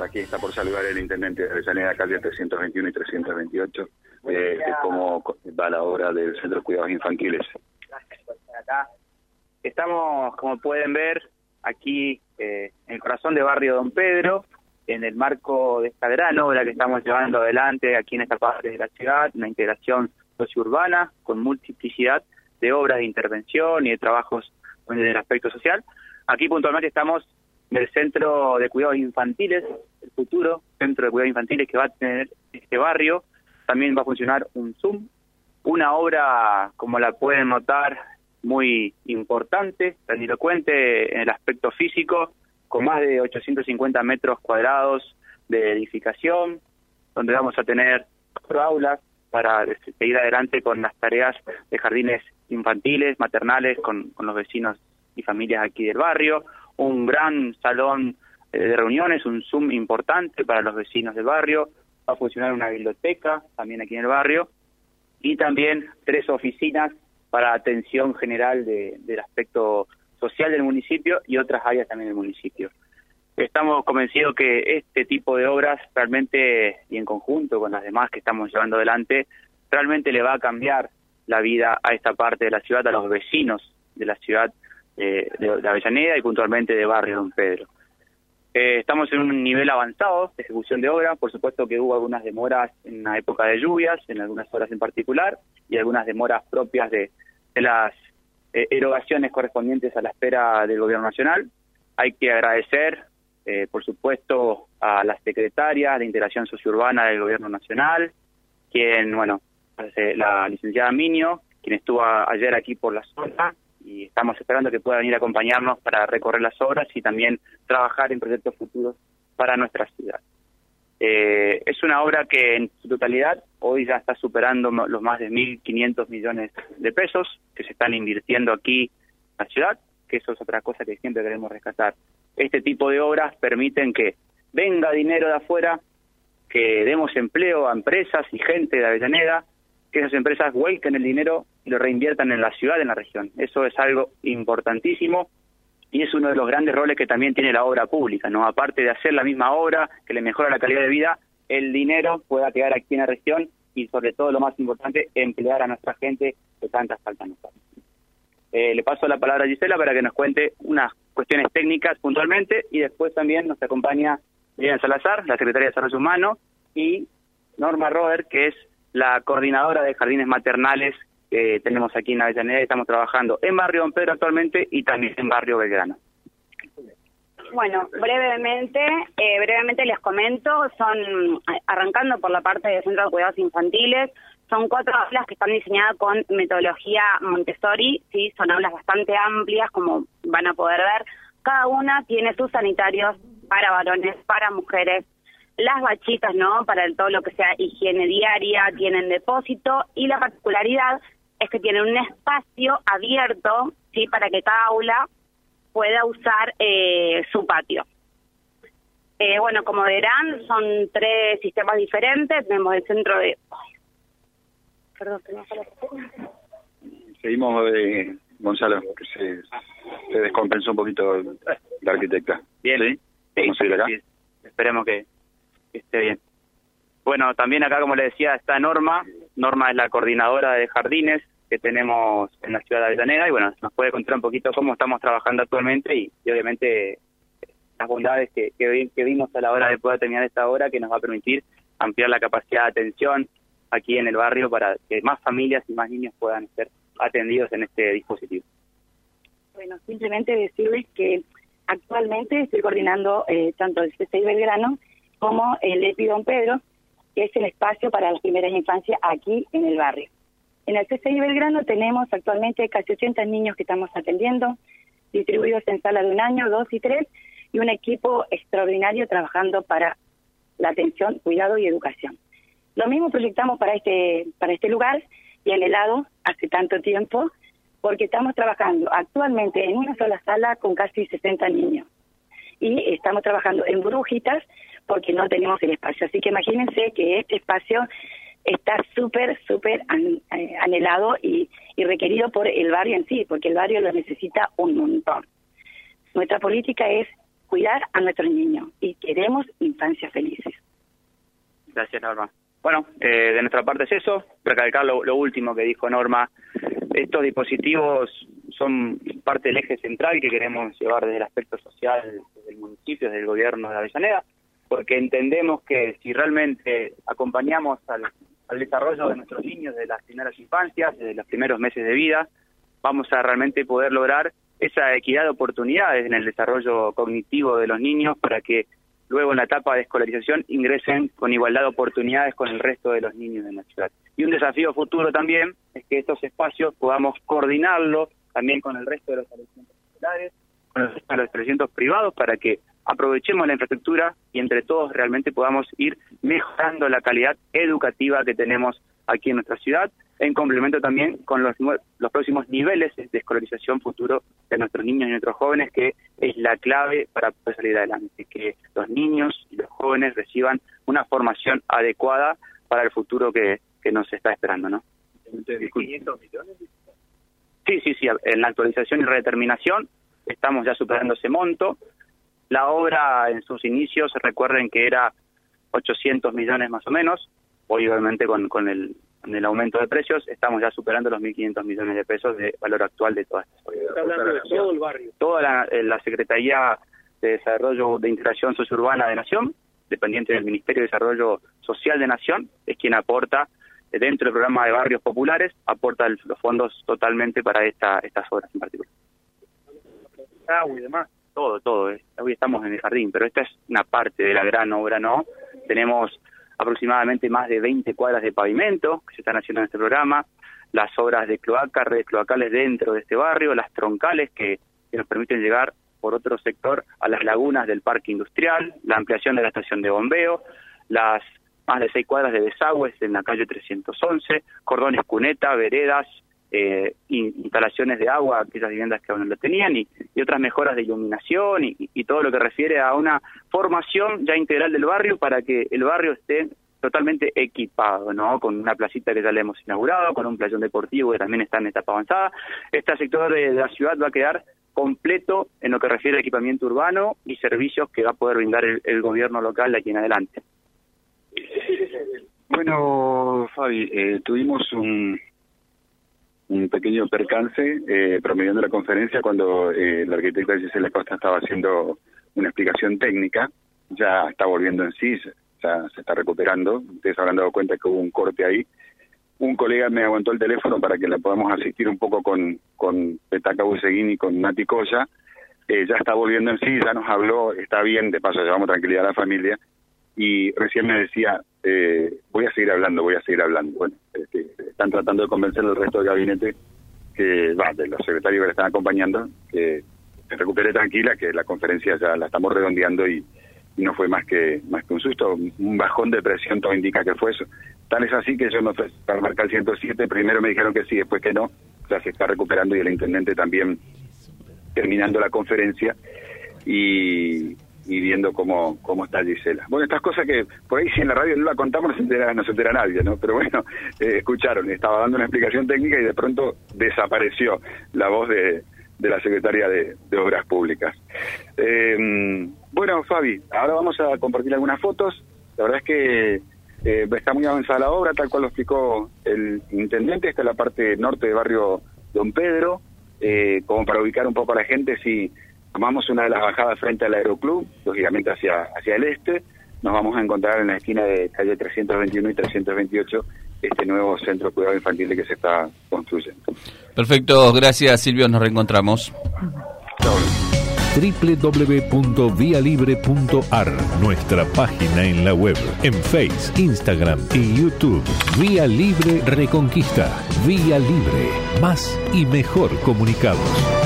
Aquí está por saludar el intendente de Avellaneda, calle 321 y 328, eh, cómo va la obra del Centro de Cuidados Infantiles. Acá estamos, como pueden ver, aquí eh, en el corazón de barrio Don Pedro, en el marco de esta gran obra que estamos llevando adelante aquí en esta parte de la ciudad, una integración sociourbana con multiplicidad de obras de intervención y de trabajos en el aspecto social. Aquí puntualmente estamos del Centro de Cuidados Infantiles, el futuro Centro de Cuidados Infantiles que va a tener este barrio. También va a funcionar un Zoom, una obra, como la pueden notar, muy importante, grandilocuente en el aspecto físico, con más de 850 metros cuadrados de edificación, donde vamos a tener cuatro aulas para seguir adelante con las tareas de jardines infantiles, maternales, con, con los vecinos y familias aquí del barrio, un gran salón eh, de reuniones, un Zoom importante para los vecinos del barrio, va a funcionar una biblioteca también aquí en el barrio y también tres oficinas para atención general de, del aspecto social del municipio y otras áreas también del municipio. Estamos convencidos que este tipo de obras realmente, y en conjunto con las demás que estamos llevando adelante, realmente le va a cambiar la vida a esta parte de la ciudad, a los vecinos de la ciudad de, de, Avellaneda y puntualmente de Barrio Don Pedro. Eh, estamos en un nivel avanzado de ejecución de obra, por supuesto que hubo algunas demoras en la época de lluvias, en algunas horas en particular, y algunas demoras propias de, las eh, erogaciones correspondientes a la espera del Gobierno Nacional. Hay que agradecer, eh, por supuesto, a las secretarias de Integración Sociourbana del Gobierno Nacional, quien, bueno, la licenciada Minio, quien estuvo ayer aquí por la zona, y estamos esperando que pueda venir a acompañarnos para recorrer las obras y también trabajar en proyectos futuros para nuestra ciudad. Eh, es una obra que en su totalidad hoy ya está superando los más de 1.500 millones de pesos que se están invirtiendo aquí en la ciudad, que eso es otra cosa que siempre queremos rescatar. Este tipo de obras permiten que venga dinero de afuera, que demos empleo a empresas y gente de Avellaneda, que esas empresas vuelquen el dinero y lo reinviertan en la ciudad, en la región. Eso es algo importantísimo y es uno de los grandes roles que también tiene la obra pública, ¿no? Aparte de hacer la misma obra que le mejora la calidad de vida, el dinero pueda quedar aquí en la región y sobre todo lo más importante, emplear a nuestra gente que tantas falta nos eh, le paso la palabra a Gisela para que nos cuente unas cuestiones técnicas puntualmente y después también nos acompaña Miriam Salazar, la secretaria de Desarrollo Humano, y Norma Roder, que es la coordinadora de jardines maternales que tenemos aquí en Avellaneda y estamos trabajando en Barrio Don Pedro actualmente y también en Barrio Belgrano. Bueno, brevemente, eh, brevemente les comento, son, arrancando por la parte de Centro de Cuidados Infantiles, son cuatro aulas que están diseñadas con metodología Montessori, sí, son aulas bastante amplias, como van a poder ver. Cada una tiene sus sanitarios para varones, para mujeres, las bachitas, ¿no? Para todo lo que sea higiene diaria, tienen depósito y la particularidad es que tienen un espacio abierto, ¿sí? Para que cada aula pueda usar eh, su patio. Eh, bueno, como verán, son tres sistemas diferentes. Tenemos el centro de... Perdón, Seguimos, eh, Gonzalo, que se, se, descompensó un poquito la arquitecta. Bien, ¿Sí? acá? Esperemos que, esté bien. Bueno, también acá, como le decía, está Norma. Norma es la coordinadora de jardines que tenemos en la ciudad de Avellaneda y bueno, nos puede contar un poquito cómo estamos trabajando actualmente y, obviamente las bondades que, que, vimos a la hora de poder terminar esta obra que nos va a permitir ampliar la capacidad de atención aquí en el barrio para que más familias y más niños puedan ser atendidos en este dispositivo. Bueno, simplemente decirles que actualmente estoy coordinando eh, tanto el CCI Belgrano como el EPI Don Pedro, que es el espacio para las primeras infancias aquí en el barrio. En el CCI Belgrano tenemos actualmente casi 80 niños que estamos atendiendo, distribuidos en sala de un año, dos y tres, y un equipo extraordinario trabajando para la atención, cuidado y educación. Lo mismo proyectamos para este, para este lugar y el lado hace tanto tiempo, porque estamos trabajando actualmente en una sola sala con casi 60 niños. Y estamos trabajando en brujitas porque no tenemos el espacio. Así que imagínense que este espacio está súper, súper eh, anhelado y, requerido por el barrio en sí, porque el barrio lo necesita un montón. Nuestra política es cuidar a nuestros niños y queremos infancias felices. Gracias, Norma. Bueno, eh, de nuestra parte es eso. Recalcar lo, último que dijo Norma. Estos dispositivos son parte del eje central que queremos llevar desde el aspecto social del municipio, del gobierno de Avellaneda, porque entendemos que si realmente acompañamos al, desarrollo de nuestros niños de las primeras infancias, desde los primeros meses de vida, vamos a realmente poder lograr esa equidad de oportunidades en el desarrollo cognitivo de los niños para que luego en la etapa de escolarización ingresen con igualdad de oportunidades con el resto de los niños de la ciudad. Y un desafío futuro también es que estos espacios podamos coordinarlos también con el resto de los establecimientos escolares, con los establecimientos privados para que aprovechemos la infraestructura y entre todos realmente podamos ir mejorando la calidad educativa que tenemos aquí en nuestra ciudad, en complemento también con los, los próximos niveles de escolarización futuro de nuestros niños y nuestros jóvenes, que es la clave para poder salir adelante, que los niños y los jóvenes reciban una formación adecuada para el futuro que, que nos está esperando, ¿no? Sí, sí, sí, en la actualización y redeterminación estamos ya superando ese monto. La obra en sus inicios, recuerden que era 800 millones más o menos, hoy obviamente con, con el, el aumento de precios estamos ya superando los 1.500 millones de pesos de valor actual de todas estas Está hablando de todo el barrio. Toda la, eh, la Secretaría de Desarrollo de Integración Sociourbana de Nación, dependiente del Ministerio de Desarrollo Social de Nación, es quien aporta eh, dentro del programa de barrios populares, aporta el, los fondos totalmente para esta, estas obras en particular. Agua y demás. Todo, todo. Eh. Hoy estamos en el jardín, pero esta es una parte de la gran obra, ¿no? Tenemos aproximadamente más de 20 cuadras de pavimento que se están haciendo en este programa, las obras de cloaca, redes cloacales dentro de este barrio, las troncales que, que nos permiten llegar por otro sector a las lagunas del parque industrial, la ampliación de la estación de bombeo, las más de seis cuadras de desagües en la calle 311, cordones cuneta, veredas, eh, instalaciones de agua, aquellas viviendas que aún no lo tenían, y, otras mejoras de iluminación y, y, todo lo que refiere a una formación ya integral del barrio para que el barrio esté totalmente equipado, ¿no? Con una placita que ya le hemos inaugurado, con un playón deportivo que también está en etapa avanzada. Este sector de, la ciudad va a quedar completo en lo que refiere a equipamiento urbano y servicios que va a poder brindar el, el gobierno local de aquí en adelante. Bueno, Fabi, eh, tuvimos un, un pequeño percance eh, promediando la conferencia cuando eh, la arquitecta Gisela Costa estaba haciendo una explicación técnica, ya está volviendo en sí, ya se está recuperando, ustedes habrán dado cuenta que hubo un corte ahí, un colega me aguantó el teléfono para que la podamos asistir un poco con, con Petaca Buseguín y con Mati Coya, eh, ya está volviendo en sí, ya nos habló, está bien, de paso llevamos tranquilidad a la familia, y recién me decía, eh, voy a seguir hablando, voy a seguir hablando. Bueno, este, están tratando de convencer al resto del gabinete, que va, de los secretarios que le están acompañando, que se recupere tranquila, que la conferencia ya la estamos redondeando y, no fue más que más que un susto, un bajón de presión, todo indica que fue eso. Tal es así que yo ofrecí para marcar el 107, primero me dijeron que sí, después que no, ya se está recuperando y el intendente también terminando la conferencia y, y viendo cómo, cómo está Gisela. Bueno, estas cosas que por ahí si en la radio no la contamos no se entera, no se entera nadie, ¿no? Pero bueno, eh, escucharon, estaba dando una explicación técnica y de pronto desapareció la voz de, de la Secretaría de, Obras Públicas. Eh, bueno, Fabi, ahora vamos a compartir algunas fotos. La verdad es que eh, está muy avanzada la obra, tal cual lo explicó el intendente. Esta es la parte norte del barrio Don Pedro. Eh, como para ubicar un poco a la gente, si tomamos una de las bajadas frente al aeroclub, lógicamente hacia, hacia el este, nos vamos a encontrar en la esquina de calle 321 y 328 este nuevo centro de cuidado infantil que se está construyendo. Perfecto, gracias Silvio, nos reencontramos. www.vialibre.ar, nuestra página en la web, en Face, Instagram y YouTube. Vía Libre Reconquista. Vía Libre. Más y mejor comunicados.